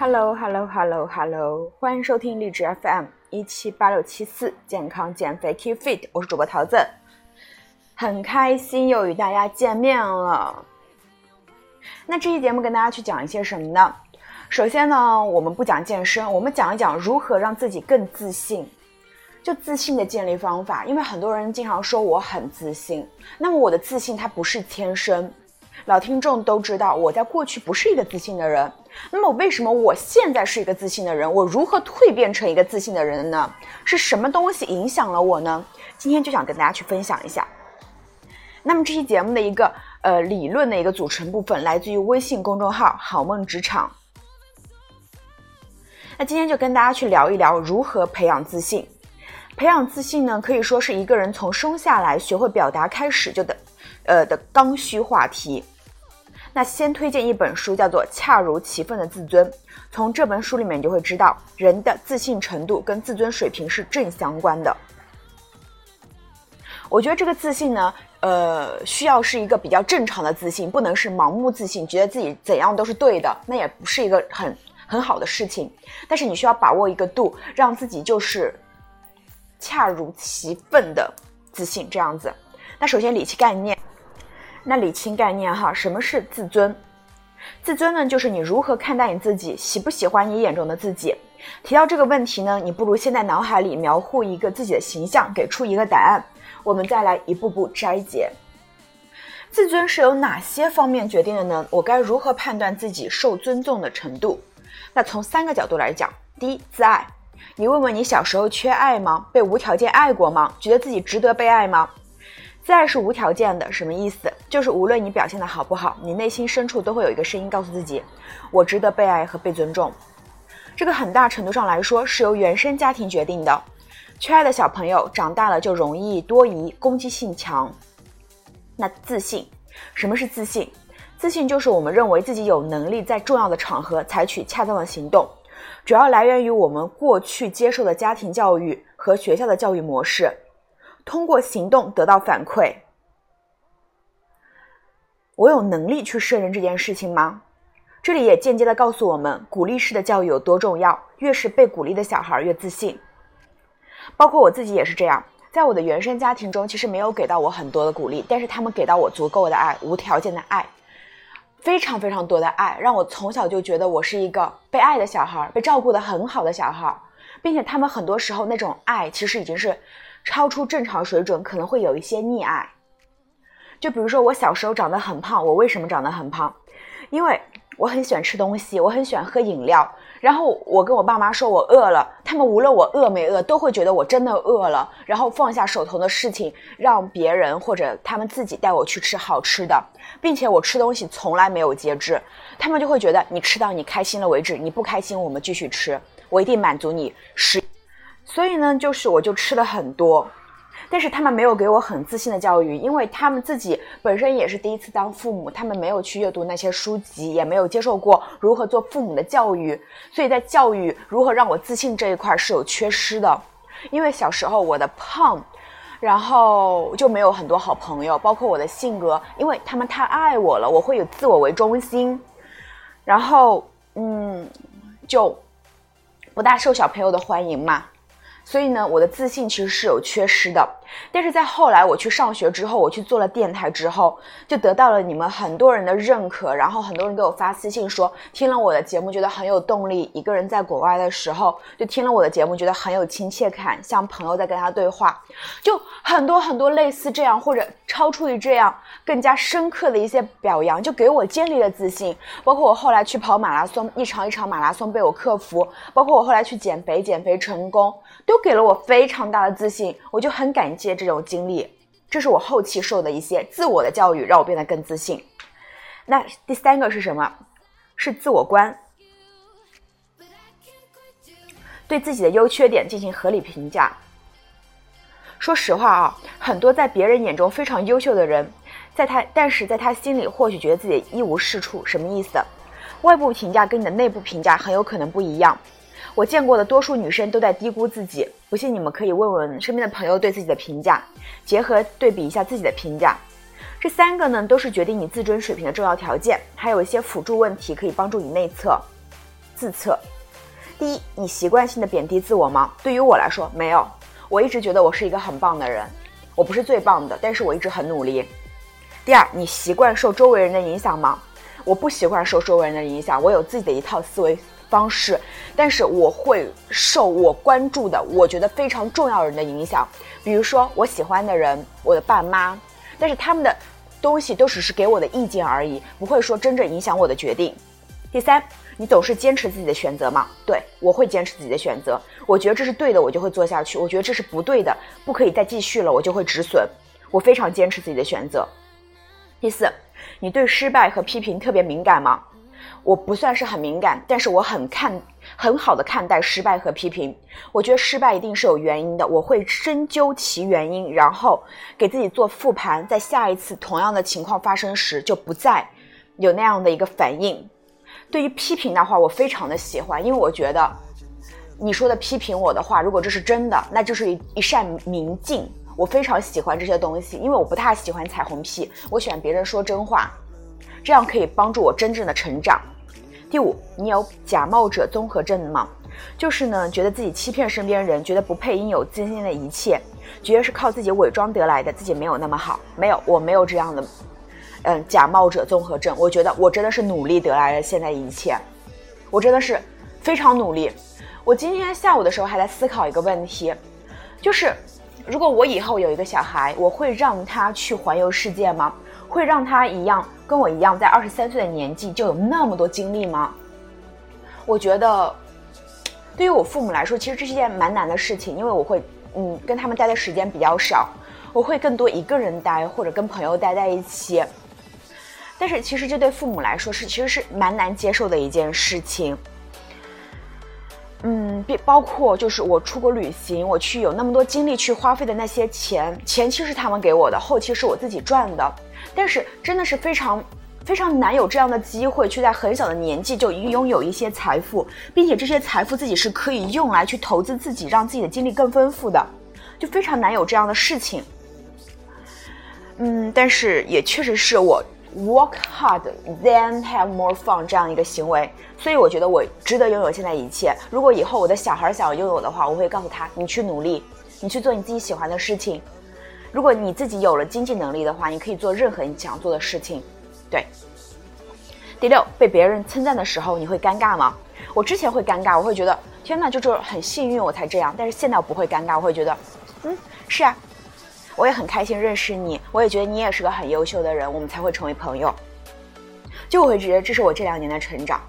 Hello Hello Hello Hello，欢迎收听励志 FM 一七八六七四健康减肥 Keep Fit，我是主播桃子，很开心又与大家见面了。那这期节目跟大家去讲一些什么呢？首先呢，我们不讲健身，我们讲一讲如何让自己更自信，就自信的建立方法。因为很多人经常说我很自信，那么我的自信它不是天生。老听众都知道，我在过去不是一个自信的人。那么为什么我现在是一个自信的人？我如何蜕变成一个自信的人呢？是什么东西影响了我呢？今天就想跟大家去分享一下。那么这期节目的一个呃理论的一个组成部分，来自于微信公众号“好梦职场”。那今天就跟大家去聊一聊如何培养自信。培养自信呢，可以说是一个人从生下来学会表达开始就的，呃的刚需话题。那先推荐一本书，叫做《恰如其分的自尊》。从这本书里面，你就会知道，人的自信程度跟自尊水平是正相关的。我觉得这个自信呢，呃，需要是一个比较正常的自信，不能是盲目自信，觉得自己怎样都是对的，那也不是一个很很好的事情。但是你需要把握一个度，让自己就是恰如其分的自信这样子。那首先理清概念。那理清概念哈，什么是自尊？自尊呢，就是你如何看待你自己，喜不喜欢你眼中的自己。提到这个问题呢，你不如先在脑海里描绘一个自己的形象，给出一个答案。我们再来一步步摘解。自尊是由哪些方面决定的呢？我该如何判断自己受尊重的程度？那从三个角度来讲，第一，自爱。你问问你小时候缺爱吗？被无条件爱过吗？觉得自己值得被爱吗？自爱是无条件的，什么意思？就是无论你表现的好不好，你内心深处都会有一个声音告诉自己，我值得被爱和被尊重。这个很大程度上来说是由原生家庭决定的。缺爱的小朋友长大了就容易多疑、攻击性强。那自信，什么是自信？自信就是我们认为自己有能力在重要的场合采取恰当的行动，主要来源于我们过去接受的家庭教育和学校的教育模式。通过行动得到反馈，我有能力去胜任这件事情吗？这里也间接的告诉我们，鼓励式的教育有多重要。越是被鼓励的小孩儿越自信。包括我自己也是这样，在我的原生家庭中，其实没有给到我很多的鼓励，但是他们给到我足够的爱，无条件的爱，非常非常多的爱，让我从小就觉得我是一个被爱的小孩儿，被照顾的很好的小孩儿，并且他们很多时候那种爱，其实已经是。超出正常水准，可能会有一些溺爱。就比如说，我小时候长得很胖，我为什么长得很胖？因为我很喜欢吃东西，我很喜欢喝饮料。然后我跟我爸妈说我饿了，他们无论我饿没饿，都会觉得我真的饿了，然后放下手头的事情，让别人或者他们自己带我去吃好吃的，并且我吃东西从来没有节制，他们就会觉得你吃到你开心了为止，你不开心我们继续吃，我一定满足你食。所以呢，就是我就吃了很多，但是他们没有给我很自信的教育，因为他们自己本身也是第一次当父母，他们没有去阅读那些书籍，也没有接受过如何做父母的教育，所以在教育如何让我自信这一块是有缺失的。因为小时候我的胖，然后就没有很多好朋友，包括我的性格，因为他们太爱我了，我会有自我为中心，然后嗯，就不大受小朋友的欢迎嘛。所以呢，我的自信其实是有缺失的。但是在后来我去上学之后，我去做了电台之后，就得到了你们很多人的认可，然后很多人给我发私信说，听了我的节目觉得很有动力。一个人在国外的时候，就听了我的节目觉得很有亲切感，像朋友在跟他对话，就很多很多类似这样或者超出于这样更加深刻的一些表扬，就给我建立了自信。包括我后来去跑马拉松，一场一场马拉松被我克服，包括我后来去减肥，减肥成功，都给了我非常大的自信。我就很感。接这种经历，这是我后期受的一些自我的教育，让我变得更自信。那第三个是什么？是自我观，对自己的优缺点进行合理评价。说实话啊，很多在别人眼中非常优秀的人，在他但是在他心里或许觉得自己一无是处。什么意思？外部评价跟你的内部评价很有可能不一样。我见过的多数女生都在低估自己，不信你们可以问问身边的朋友对自己的评价，结合对比一下自己的评价。这三个呢，都是决定你自尊水平的重要条件，还有一些辅助问题可以帮助你内测。自测。第一，你习惯性的贬低自我吗？对于我来说，没有。我一直觉得我是一个很棒的人，我不是最棒的，但是我一直很努力。第二，你习惯受周围人的影响吗？我不习惯受周围人的影响，我有自己的一套思维方式，但是我会受我关注的、我觉得非常重要人的影响，比如说我喜欢的人，我的爸妈，但是他们的东西都只是给我的意见而已，不会说真正影响我的决定。第三。你总是坚持自己的选择吗？对我会坚持自己的选择，我觉得这是对的，我就会做下去；我觉得这是不对的，不可以再继续了，我就会止损。我非常坚持自己的选择。第四，你对失败和批评特别敏感吗？我不算是很敏感，但是我很看很好的看待失败和批评。我觉得失败一定是有原因的，我会深究其原因，然后给自己做复盘，在下一次同样的情况发生时，就不再有那样的一个反应。对于批评的话，我非常的喜欢，因为我觉得你说的批评我的话，如果这是真的，那就是一一扇明镜。我非常喜欢这些东西，因为我不太喜欢彩虹屁，我喜欢别人说真话，这样可以帮助我真正的成长。第五，你有假冒者综合症吗？就是呢，觉得自己欺骗身边人，觉得不配拥有今天的一切，觉得是靠自己伪装得来的，自己没有那么好。没有，我没有这样的。嗯，假冒者综合症，我觉得我真的是努力得来的现在一切，我真的是非常努力。我今天下午的时候还在思考一个问题，就是如果我以后有一个小孩，我会让他去环游世界吗？会让他一样跟我一样，在二十三岁的年纪就有那么多经历吗？我觉得，对于我父母来说，其实这是一件蛮难的事情，因为我会嗯跟他们待的时间比较少，我会更多一个人待或者跟朋友待在一起。但是其实这对父母来说是其实是蛮难接受的一件事情。嗯，比包括就是我出国旅行，我去有那么多精力去花费的那些钱，前期是他们给我的，后期是我自己赚的。但是真的是非常非常难有这样的机会，去在很小的年纪就拥有一些财富，并且这些财富自己是可以用来去投资自己，让自己的经历更丰富的，就非常难有这样的事情。嗯，但是也确实是我。Work hard, then have more fun 这样一个行为，所以我觉得我值得拥有现在一切。如果以后我的小孩想要拥有的话，我会告诉他：你去努力，你去做你自己喜欢的事情。如果你自己有了经济能力的话，你可以做任何你想做的事情。对。第六，被别人称赞的时候，你会尴尬吗？我之前会尴尬，我会觉得天哪，就是很幸运我才这样。但是现在我不会尴尬，我会觉得，嗯，是啊。我也很开心认识你，我也觉得你也是个很优秀的人，我们才会成为朋友。就我会觉得这是我这两年的成长。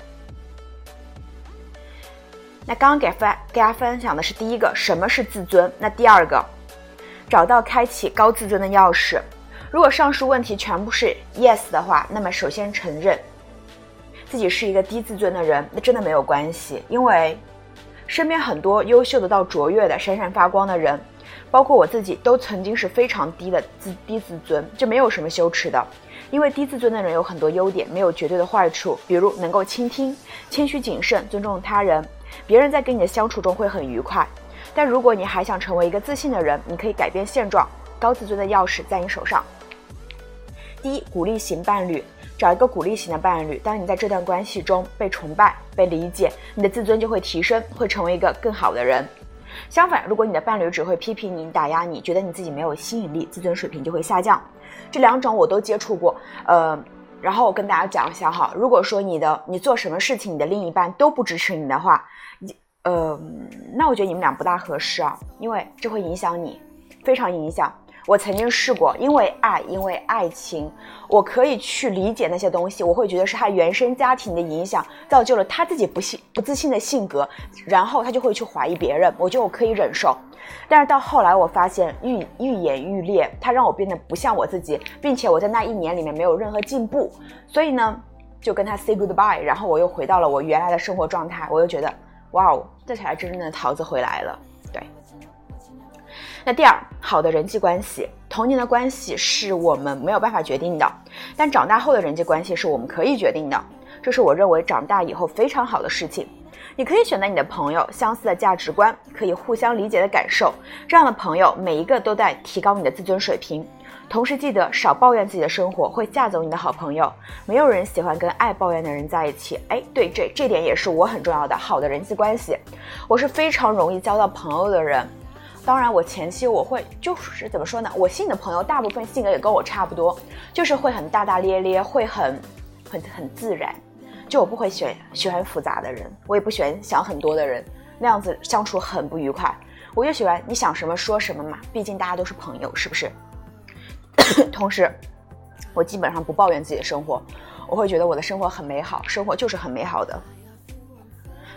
那刚刚给分给大家分享的是第一个，什么是自尊？那第二个，找到开启高自尊的钥匙。如果上述问题全部是 yes 的话，那么首先承认自己是一个低自尊的人，那真的没有关系，因为身边很多优秀的到卓越的、闪闪发光的人。包括我自己都曾经是非常低的自低自尊，这没有什么羞耻的，因为低自尊的人有很多优点，没有绝对的坏处，比如能够倾听、谦虚谨慎、尊重他人，别人在跟你的相处中会很愉快。但如果你还想成为一个自信的人，你可以改变现状，高自尊的钥匙在你手上。第一，鼓励型伴侣，找一个鼓励型的伴侣，当你在这段关系中被崇拜、被理解，你的自尊就会提升，会成为一个更好的人。相反，如果你的伴侣只会批评你、打压你，觉得你自己没有吸引力，自尊水平就会下降。这两种我都接触过，呃，然后我跟大家讲一下哈。如果说你的你做什么事情，你的另一半都不支持你的话，呃，那我觉得你们俩不大合适啊，因为这会影响你，非常影响。我曾经试过，因为爱，因为爱情，我可以去理解那些东西。我会觉得是他原生家庭的影响，造就了他自己不信、不自信的性格，然后他就会去怀疑别人。我觉得我可以忍受，但是到后来我发现愈愈演愈烈，他让我变得不像我自己，并且我在那一年里面没有任何进步。所以呢，就跟他 say goodbye，然后我又回到了我原来的生活状态。我又觉得，哇哦，这才是真正的桃子回来了。对。那第二，好的人际关系，童年的关系是我们没有办法决定的，但长大后的人际关系是我们可以决定的。这是我认为长大以后非常好的事情。你可以选择你的朋友，相似的价值观，可以互相理解的感受，这样的朋友每一个都在提高你的自尊水平。同时记得少抱怨自己的生活，会架走你的好朋友。没有人喜欢跟爱抱怨的人在一起。哎，对，这这点也是我很重要的好的人际关系。我是非常容易交到朋友的人。当然，我前期我会就是怎么说呢？我信的朋友大部分性格也跟我差不多，就是会很大大咧咧，会很很很自然。就我不会选喜欢复杂的人，我也不喜欢想很多的人，那样子相处很不愉快。我就喜欢你想什么说什么嘛，毕竟大家都是朋友，是不是？同时，我基本上不抱怨自己的生活，我会觉得我的生活很美好，生活就是很美好的。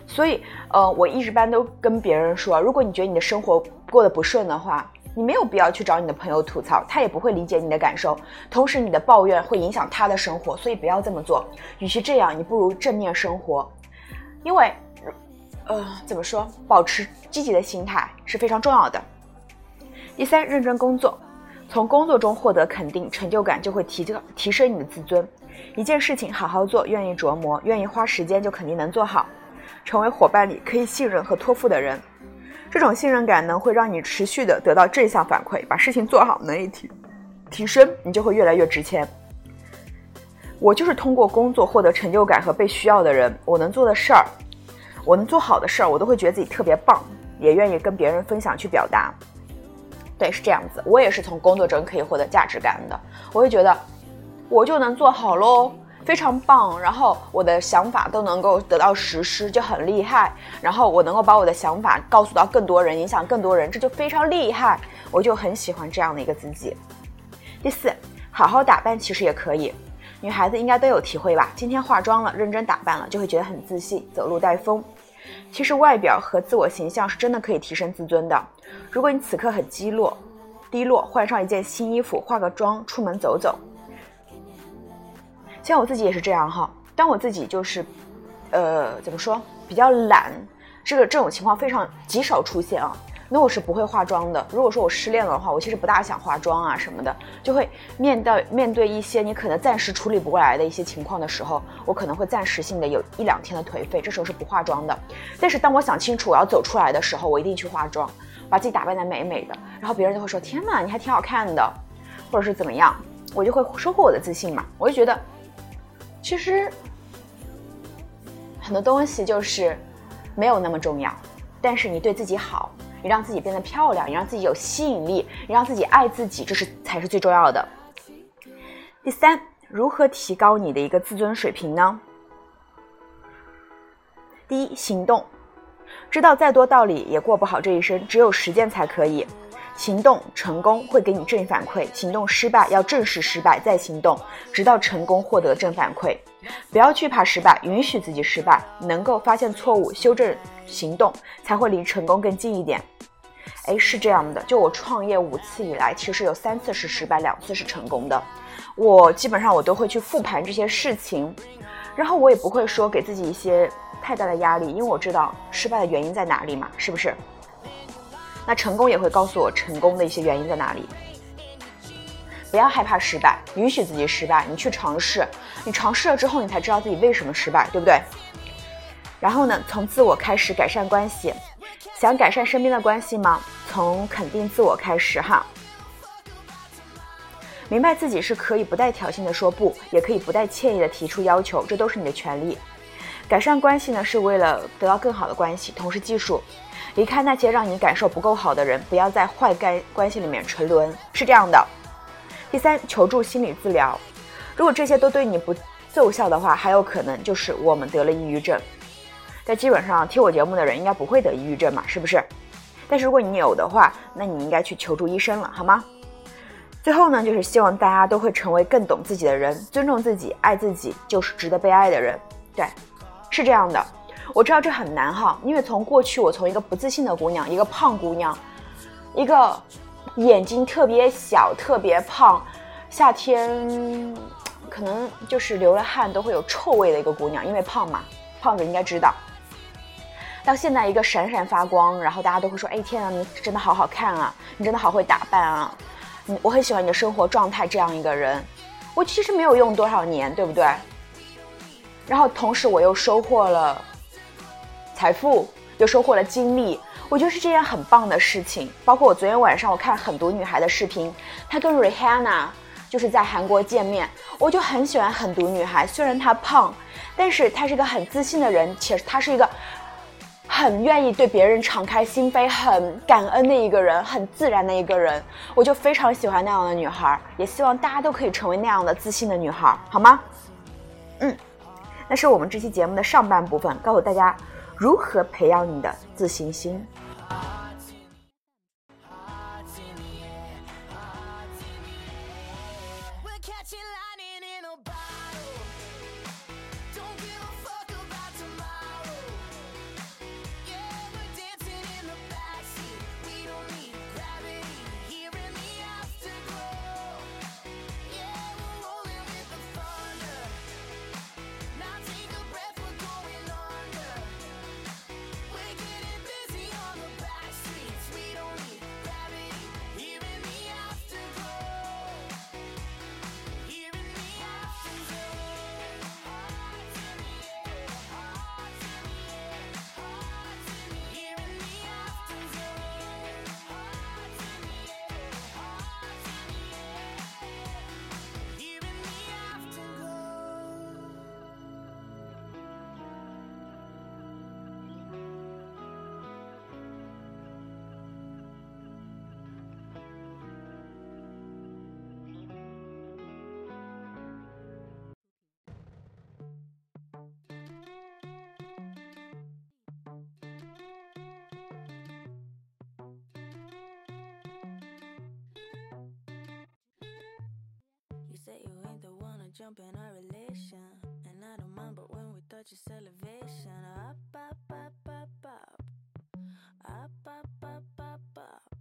所以，呃，我一直般都跟别人说，如果你觉得你的生活过得不顺的话，你没有必要去找你的朋友吐槽，他也不会理解你的感受。同时，你的抱怨会影响他的生活，所以不要这么做。与其这样，你不如正面生活，因为，呃，怎么说，保持积极的心态是非常重要的。第三，认真工作，从工作中获得肯定、成就感，就会提高提升你的自尊。一件事情好好做，愿意琢磨，愿意花时间，就肯定能做好，成为伙伴里可以信任和托付的人。这种信任感能会让你持续的得到正向反馈，把事情做好，能力提提升，你就会越来越值钱。我就是通过工作获得成就感和被需要的人，我能做的事儿，我能做好的事儿，我都会觉得自己特别棒，也愿意跟别人分享去表达。对，是这样子，我也是从工作中可以获得价值感的，我会觉得我就能做好喽。非常棒，然后我的想法都能够得到实施，就很厉害。然后我能够把我的想法告诉到更多人，影响更多人，这就非常厉害。我就很喜欢这样的一个自己。第四，好好打扮其实也可以，女孩子应该都有体会吧？今天化妆了，认真打扮了，就会觉得很自信，走路带风。其实外表和自我形象是真的可以提升自尊的。如果你此刻很低落，低落，换上一件新衣服，化个妆，出门走走。像我自己也是这样哈，当我自己就是，呃，怎么说，比较懒，这个这种情况非常极少出现啊。那我是不会化妆的。如果说我失恋了的话，我其实不大想化妆啊什么的，就会面对面对一些你可能暂时处理不过来的一些情况的时候，我可能会暂时性的有一两天的颓废，这时候是不化妆的。但是当我想清楚我要走出来的时候，我一定去化妆，把自己打扮的美美的，然后别人就会说：“天哪，你还挺好看的”，或者是怎么样，我就会收获我的自信嘛。我就觉得。其实很多东西就是没有那么重要，但是你对自己好，你让自己变得漂亮，你让自己有吸引力，你让自己爱自己，这是才是最重要的。第三，如何提高你的一个自尊水平呢？第一，行动，知道再多道理也过不好这一生，只有实践才可以。行动成功会给你正反馈，行动失败要正视失败再行动，直到成功获得正反馈。不要惧怕失败，允许自己失败，能够发现错误，修正行动，才会离成功更近一点。哎，是这样的，就我创业五次以来，其实有三次是失败，两次是成功的。我基本上我都会去复盘这些事情，然后我也不会说给自己一些太大的压力，因为我知道失败的原因在哪里嘛，是不是？那成功也会告诉我成功的一些原因在哪里。不要害怕失败，允许自己失败，你去尝试，你尝试了之后，你才知道自己为什么失败，对不对？然后呢，从自我开始改善关系，想改善身边的关系吗？从肯定自我开始哈。明白自己是可以不带挑衅的说不，也可以不带歉意的提出要求，这都是你的权利。改善关系呢，是为了得到更好的关系，同时技术。离开那些让你感受不够好的人，不要在坏关关系里面沉沦，是这样的。第三，求助心理治疗。如果这些都对你不奏效的话，还有可能就是我们得了抑郁症。但基本上听我节目的人应该不会得抑郁症嘛，是不是？但是如果你有的话，那你应该去求助医生了，好吗？最后呢，就是希望大家都会成为更懂自己的人，尊重自己，爱自己，就是值得被爱的人。对，是这样的。我知道这很难哈，因为从过去我从一个不自信的姑娘，一个胖姑娘，一个眼睛特别小、特别胖，夏天可能就是流了汗都会有臭味的一个姑娘，因为胖嘛，胖子应该知道。到现在一个闪闪发光，然后大家都会说：“哎天啊，你真的好好看啊，你真的好会打扮啊，我很喜欢你的生活状态。”这样一个人，我其实没有用多少年，对不对？然后同时我又收获了。财富，又收获了经历，我觉得是这件很棒的事情。包括我昨天晚上我看很多女孩的视频，她跟 Rihanna 就是在韩国见面，我就很喜欢狠毒女孩。虽然她胖，但是她是一个很自信的人，且她是一个。很愿意对别人敞开心扉、很感恩的一个人，很自然的一个人，我就非常喜欢那样的女孩，也希望大家都可以成为那样的自信的女孩，好吗？嗯，那是我们这期节目的上半部分，告诉大家如何培养你的自信心。Jump in our relation. And I don't mind, but when we touch it's elevation. Up, up, up, up, up. Up, up, up, up, up.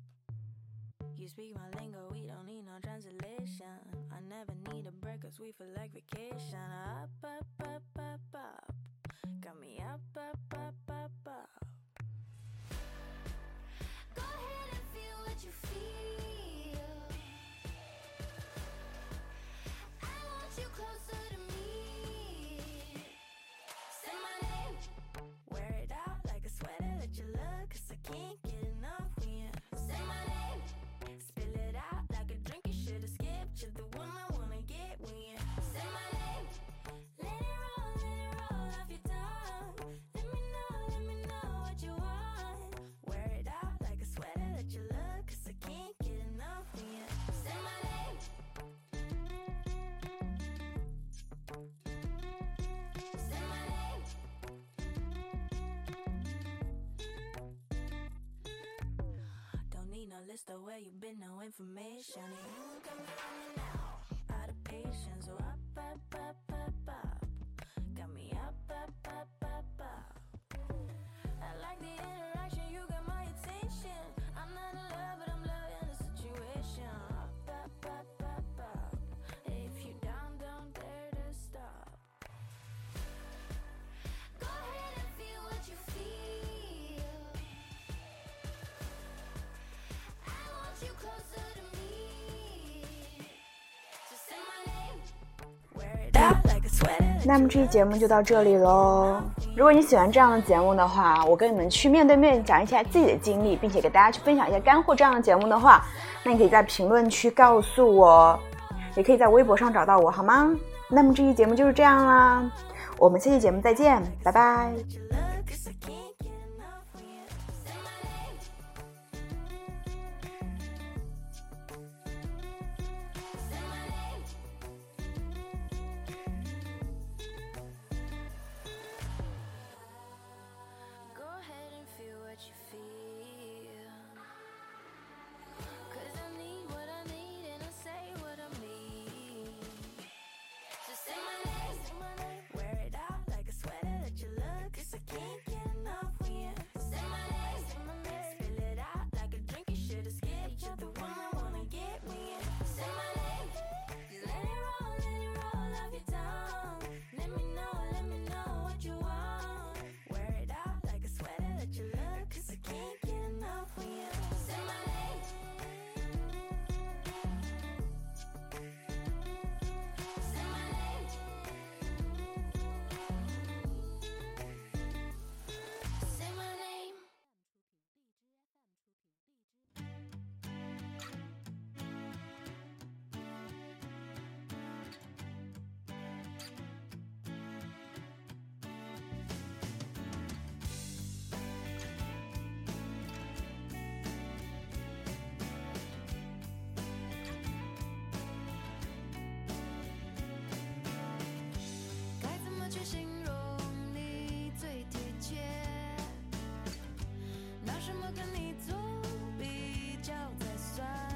You speak my lingo, we don't need no translation. I never need a break, cause we feel like vacation. Up, up, up, up, up. Got me up, up, You're the one I wanna get when you say my name. Let it roll, let it roll off your tongue. Let me know, let me know what you want. Wear it out like a sweater that you love, cause I can't get enough when you say my name. Say my name. Don't need no list of where you've been, no information. You got so I 那么这期节目就到这里喽。如果你喜欢这样的节目的话，我跟你们去面对面讲一下自己的经历，并且给大家去分享一下干货这样的节目的话，那你可以在评论区告诉我，也可以在微博上找到我，好吗？那么这期节目就是这样啦，我们下期节目再见，拜拜。我跟你做比较才算。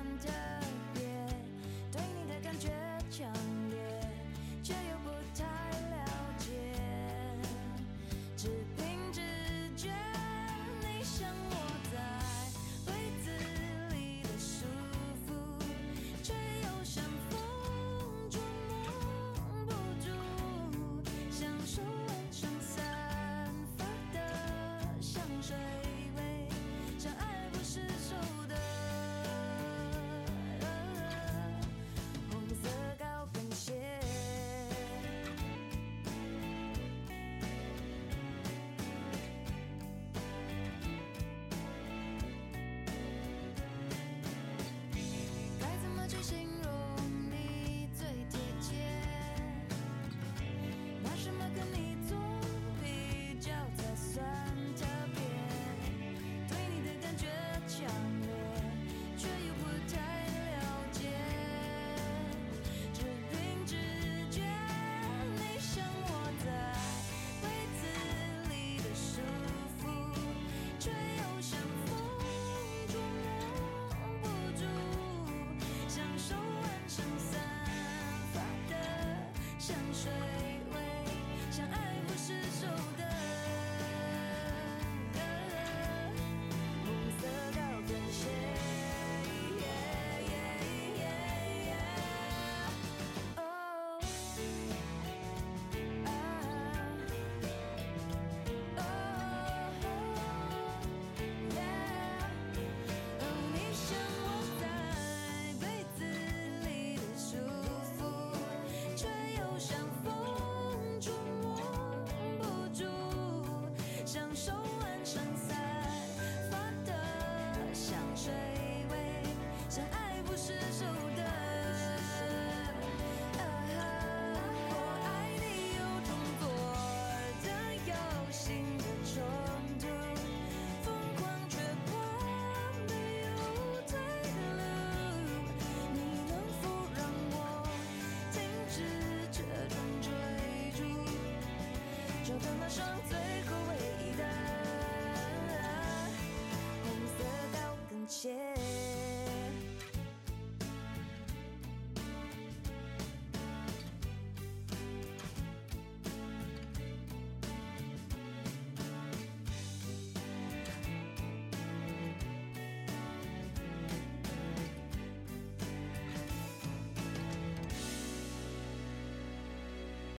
香水。